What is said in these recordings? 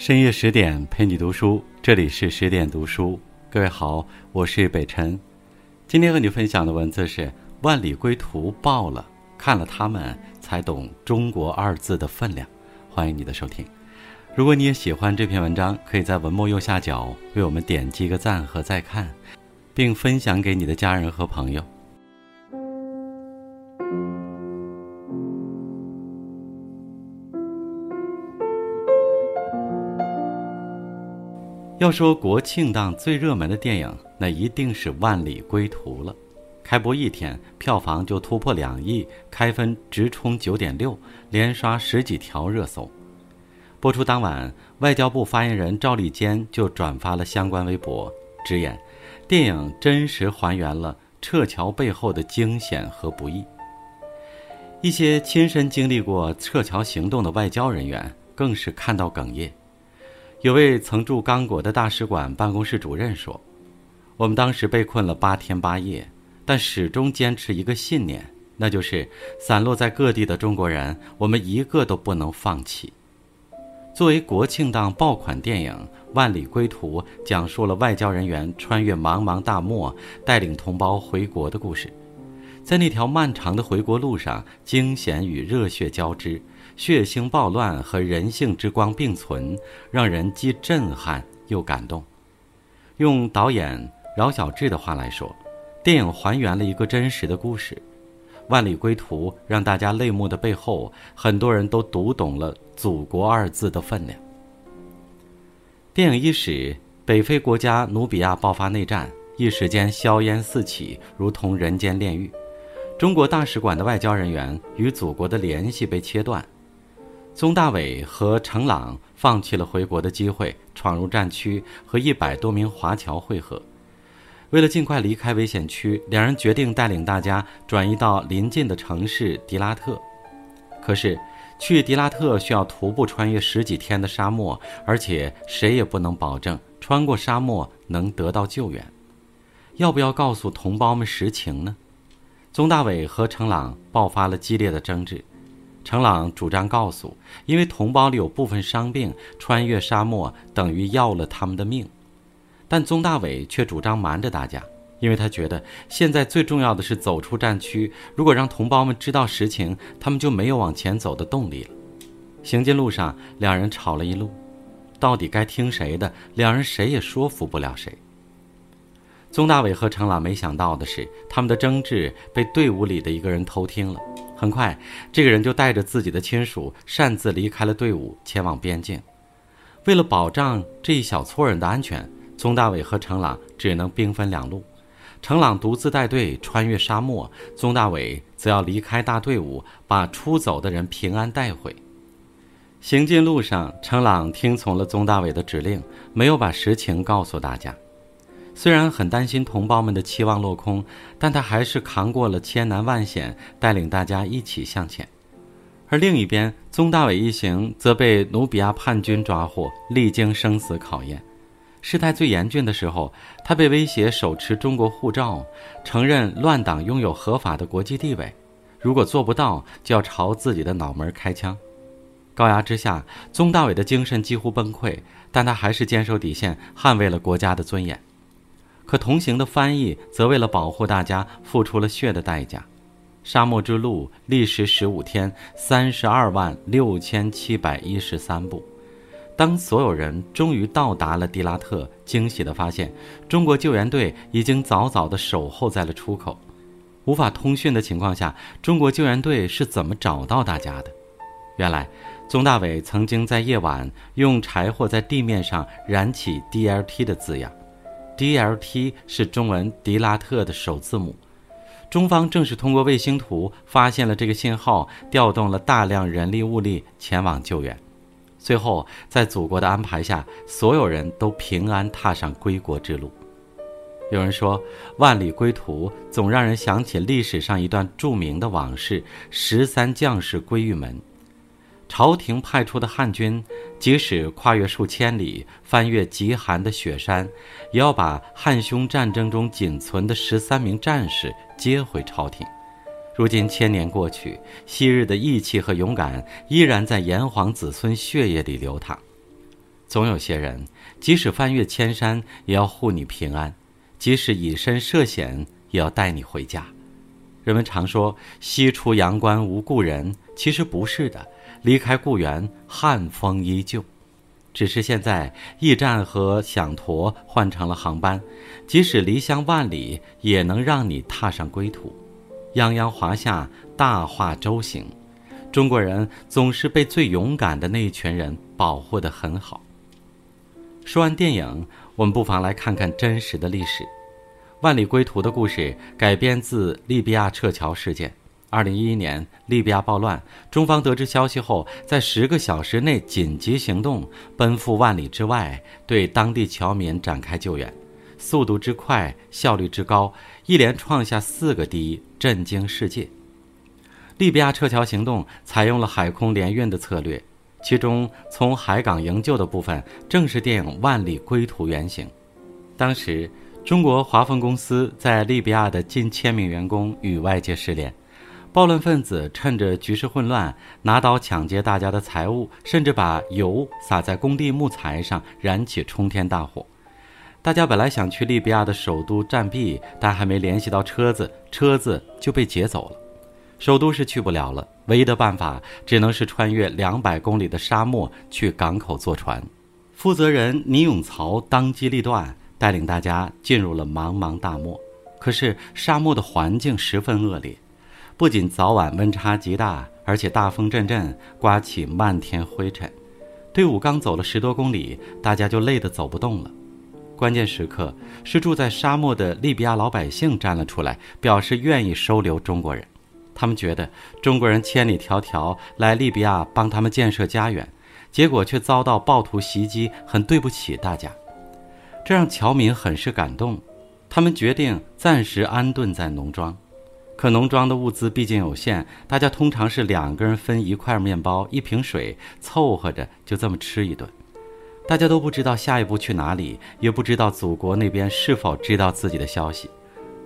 深夜十点陪你读书，这里是十点读书。各位好，我是北辰。今天和你分享的文字是《万里归途》爆了，看了他们才懂“中国”二字的分量。欢迎你的收听。如果你也喜欢这篇文章，可以在文末右下角为我们点击个赞和再看，并分享给你的家人和朋友。要说国庆档最热门的电影，那一定是《万里归途》了。开播一天，票房就突破两亿，开分直冲九点六，连刷十几条热搜。播出当晚，外交部发言人赵立坚就转发了相关微博，直言，电影真实还原了撤侨背后的惊险和不易。一些亲身经历过撤侨行动的外交人员更是看到哽咽。有位曾驻刚果的大使馆办公室主任说：“我们当时被困了八天八夜，但始终坚持一个信念，那就是散落在各地的中国人，我们一个都不能放弃。”作为国庆档爆款电影，《万里归途》讲述了外交人员穿越茫茫大漠，带领同胞回国的故事。在那条漫长的回国路上，惊险与热血交织。血腥暴乱和人性之光并存，让人既震撼又感动。用导演饶晓志的话来说，电影还原了一个真实的故事。万里归途让大家泪目的背后，很多人都读懂了“祖国”二字的分量。电影伊始，北非国家努比亚爆发内战，一时间硝烟四起，如同人间炼狱。中国大使馆的外交人员与祖国的联系被切断。宗大伟和程朗放弃了回国的机会，闯入战区和一百多名华侨会合。为了尽快离开危险区，两人决定带领大家转移到邻近的城市迪拉特。可是，去迪拉特需要徒步穿越十几天的沙漠，而且谁也不能保证穿过沙漠能得到救援。要不要告诉同胞们实情呢？宗大伟和程朗爆发了激烈的争执。程朗主张告诉，因为同胞里有部分伤病，穿越沙漠等于要了他们的命。但宗大伟却主张瞒着大家，因为他觉得现在最重要的是走出战区。如果让同胞们知道实情，他们就没有往前走的动力了。行进路上，两人吵了一路，到底该听谁的？两人谁也说服不了谁。宗大伟和程朗没想到的是，他们的争执被队伍里的一个人偷听了。很快，这个人就带着自己的亲属擅自离开了队伍，前往边境。为了保障这一小撮人的安全，宗大伟和程朗只能兵分两路。程朗独自带队穿越沙漠，宗大伟则要离开大队伍，把出走的人平安带回。行进路上，程朗听从了宗大伟的指令，没有把实情告诉大家。虽然很担心同胞们的期望落空，但他还是扛过了千难万险，带领大家一起向前。而另一边，宗大伟一行则被努比亚叛军抓获，历经生死考验。事态最严峻的时候，他被威胁手持中国护照，承认乱党拥有合法的国际地位，如果做不到，就要朝自己的脑门开枪。高压之下，宗大伟的精神几乎崩溃，但他还是坚守底线，捍卫了国家的尊严。可同行的翻译则为了保护大家付出了血的代价。沙漠之路历时十五天，三十二万六千七百一十三步。当所有人终于到达了迪拉特，惊喜地发现，中国救援队已经早早地守候在了出口。无法通讯的情况下，中国救援队是怎么找到大家的？原来，宗大伟曾经在夜晚用柴火在地面上燃起 DLT 的字样。DLT 是中文迪拉特的首字母，中方正是通过卫星图发现了这个信号，调动了大量人力物力前往救援。最后，在祖国的安排下，所有人都平安踏上归国之路。有人说，万里归途总让人想起历史上一段著名的往事：十三将士归玉门。朝廷派出的汉军，即使跨越数千里，翻越极寒的雪山，也要把汉匈战争中仅存的十三名战士接回朝廷。如今千年过去，昔日的义气和勇敢依然在炎黄子孙血液里流淌。总有些人，即使翻越千山，也要护你平安；即使以身涉险，也要带你回家。人们常说“西出阳关无故人”，其实不是的。离开故园，汉风依旧。只是现在，驿站和响驼换成了航班，即使离乡万里，也能让你踏上归途。泱泱华夏，大化周行。中国人总是被最勇敢的那一群人保护得很好。说完电影，我们不妨来看看真实的历史。万里归途的故事改编自利比亚撤侨事件。二零一一年，利比亚暴乱，中方得知消息后，在十个小时内紧急行动，奔赴万里之外，对当地侨民展开救援，速度之快，效率之高，一连创下四个第一，震惊世界。利比亚撤侨行动采用了海空联运的策略。其中，从海港营救的部分正是电影《万里归途》原型。当时，中国华丰公司在利比亚的近千名员工与外界失联，暴乱分子趁着局势混乱，拿刀抢劫大家的财物，甚至把油洒在工地木材上，燃起冲天大火。大家本来想去利比亚的首都暂避，但还没联系到车子，车子就被劫走了。首都是去不了了，唯一的办法只能是穿越两百公里的沙漠去港口坐船。负责人倪永曹当机立断，带领大家进入了茫茫大漠。可是沙漠的环境十分恶劣，不仅早晚温差极大，而且大风阵阵，刮起漫天灰尘。队伍刚走了十多公里，大家就累得走不动了。关键时刻，是住在沙漠的利比亚老百姓站了出来，表示愿意收留中国人。他们觉得中国人千里迢迢来利比亚帮他们建设家园，结果却遭到暴徒袭击，很对不起大家，这让侨民很是感动。他们决定暂时安顿在农庄，可农庄的物资毕竟有限，大家通常是两个人分一块面包、一瓶水，凑合着就这么吃一顿。大家都不知道下一步去哪里，也不知道祖国那边是否知道自己的消息。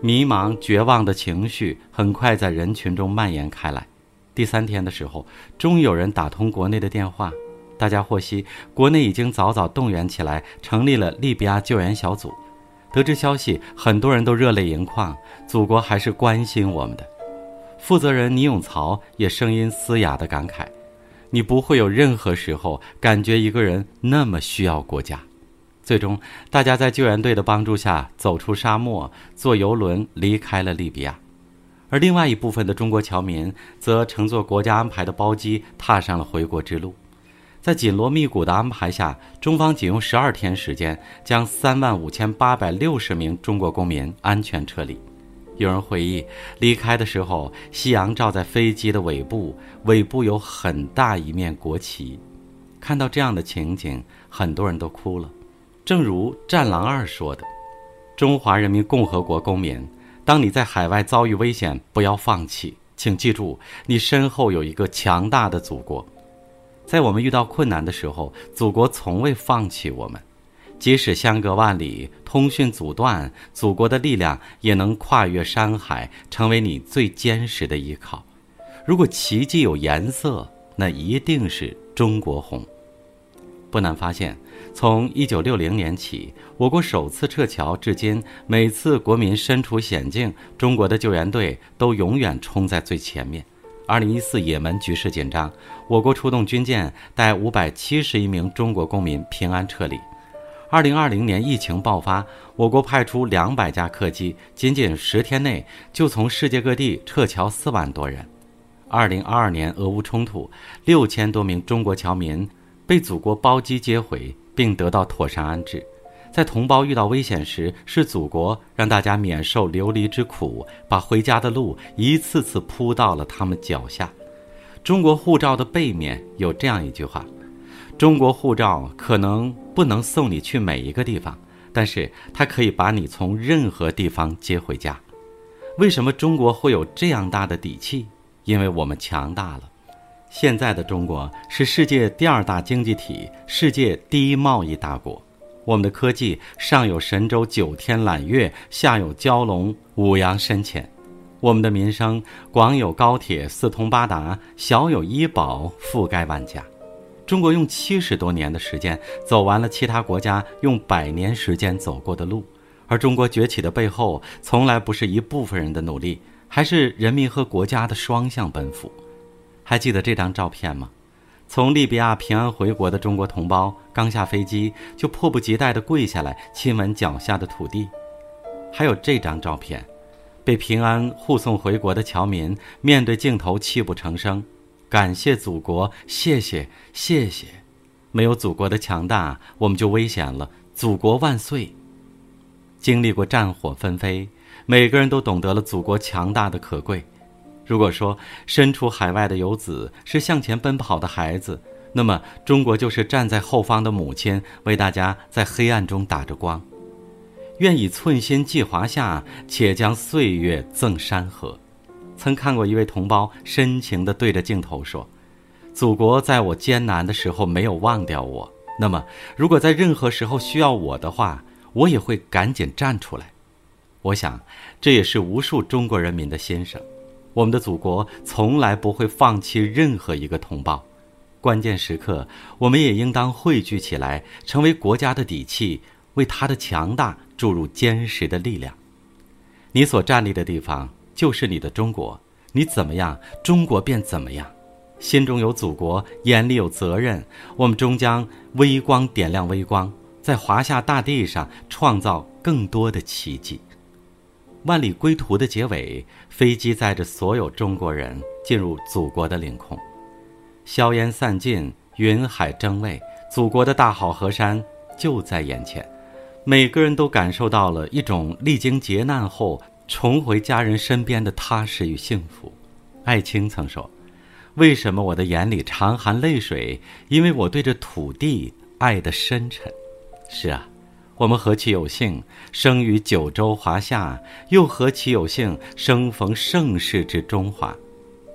迷茫、绝望的情绪很快在人群中蔓延开来。第三天的时候，终于有人打通国内的电话，大家获悉国内已经早早动员起来，成立了利比亚救援小组。得知消息，很多人都热泪盈眶，祖国还是关心我们的。负责人倪永曹也声音嘶哑地感慨：“你不会有任何时候感觉一个人那么需要国家。”最终，大家在救援队的帮助下走出沙漠，坐游轮离开了利比亚。而另外一部分的中国侨民则乘坐国家安排的包机，踏上了回国之路。在紧锣密鼓的安排下，中方仅用十二天时间，将三万五千八百六十名中国公民安全撤离。有人回忆，离开的时候，夕阳照在飞机的尾部，尾部有很大一面国旗。看到这样的情景，很多人都哭了。正如《战狼二》说的：“中华人民共和国公民，当你在海外遭遇危险，不要放弃，请记住，你身后有一个强大的祖国。在我们遇到困难的时候，祖国从未放弃我们。即使相隔万里，通讯阻断，祖国的力量也能跨越山海，成为你最坚实的依靠。如果奇迹有颜色，那一定是中国红。”不难发现。从一九六零年起，我国首次撤侨至今，每次国民身处险境，中国的救援队都永远冲在最前面。二零一四也门局势紧张，我国出动军舰带五百七十一名中国公民平安撤离。二零二零年疫情爆发，我国派出两百架客机，仅仅十天内就从世界各地撤侨四万多人。二零二二年俄乌冲突，六千多名中国侨民被祖国包机接回。并得到妥善安置，在同胞遇到危险时，是祖国让大家免受流离之苦，把回家的路一次次铺到了他们脚下。中国护照的背面有这样一句话：“中国护照可能不能送你去每一个地方，但是它可以把你从任何地方接回家。”为什么中国会有这样大的底气？因为我们强大了。现在的中国是世界第二大经济体，世界第一贸易大国。我们的科技上有神舟九天揽月，下有蛟龙五洋深潜；我们的民生广有高铁四通八达，小有医保覆盖万家。中国用七十多年的时间走完了其他国家用百年时间走过的路，而中国崛起的背后，从来不是一部分人的努力，还是人民和国家的双向奔赴。还记得这张照片吗？从利比亚平安回国的中国同胞，刚下飞机就迫不及待地跪下来亲吻脚下的土地。还有这张照片，被平安护送回国的侨民面对镜头泣不成声。感谢祖国，谢谢谢谢，没有祖国的强大，我们就危险了。祖国万岁！经历过战火纷飞，每个人都懂得了祖国强大的可贵。如果说身处海外的游子是向前奔跑的孩子，那么中国就是站在后方的母亲，为大家在黑暗中打着光。愿以寸心寄华夏，且将岁月赠山河。曾看过一位同胞深情地对着镜头说：“祖国在我艰难的时候没有忘掉我，那么如果在任何时候需要我的话，我也会赶紧站出来。”我想，这也是无数中国人民的心声。我们的祖国从来不会放弃任何一个同胞，关键时刻，我们也应当汇聚起来，成为国家的底气，为他的强大注入坚实的力量。你所站立的地方。就是你的中国，你怎么样，中国便怎么样。心中有祖国，眼里有责任，我们终将微光点亮微光，在华夏大地上创造更多的奇迹。万里归途的结尾，飞机载着所有中国人进入祖国的领空，硝烟散尽，云海争蔚，祖国的大好河山就在眼前，每个人都感受到了一种历经劫难后。重回家人身边的踏实与幸福，艾青曾说：“为什么我的眼里常含泪水？因为我对这土地爱得深沉。”是啊，我们何其有幸生于九州华夏，又何其有幸生逢盛世之中华。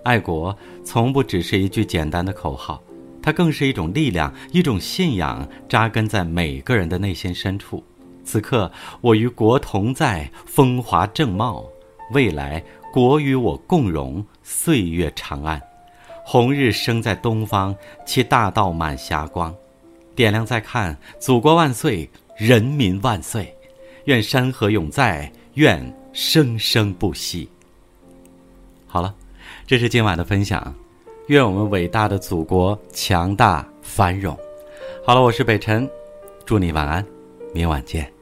爱国从不只是一句简单的口号，它更是一种力量，一种信仰，扎根在每个人的内心深处。此刻，我与国同在，风华正茂；未来，国与我共荣，岁月长安。红日升在东方，其大道满霞光。点亮再看，祖国万岁，人民万岁！愿山河永在，愿生生不息。好了，这是今晚的分享。愿我们伟大的祖国强大繁荣。好了，我是北辰，祝你晚安，明晚见。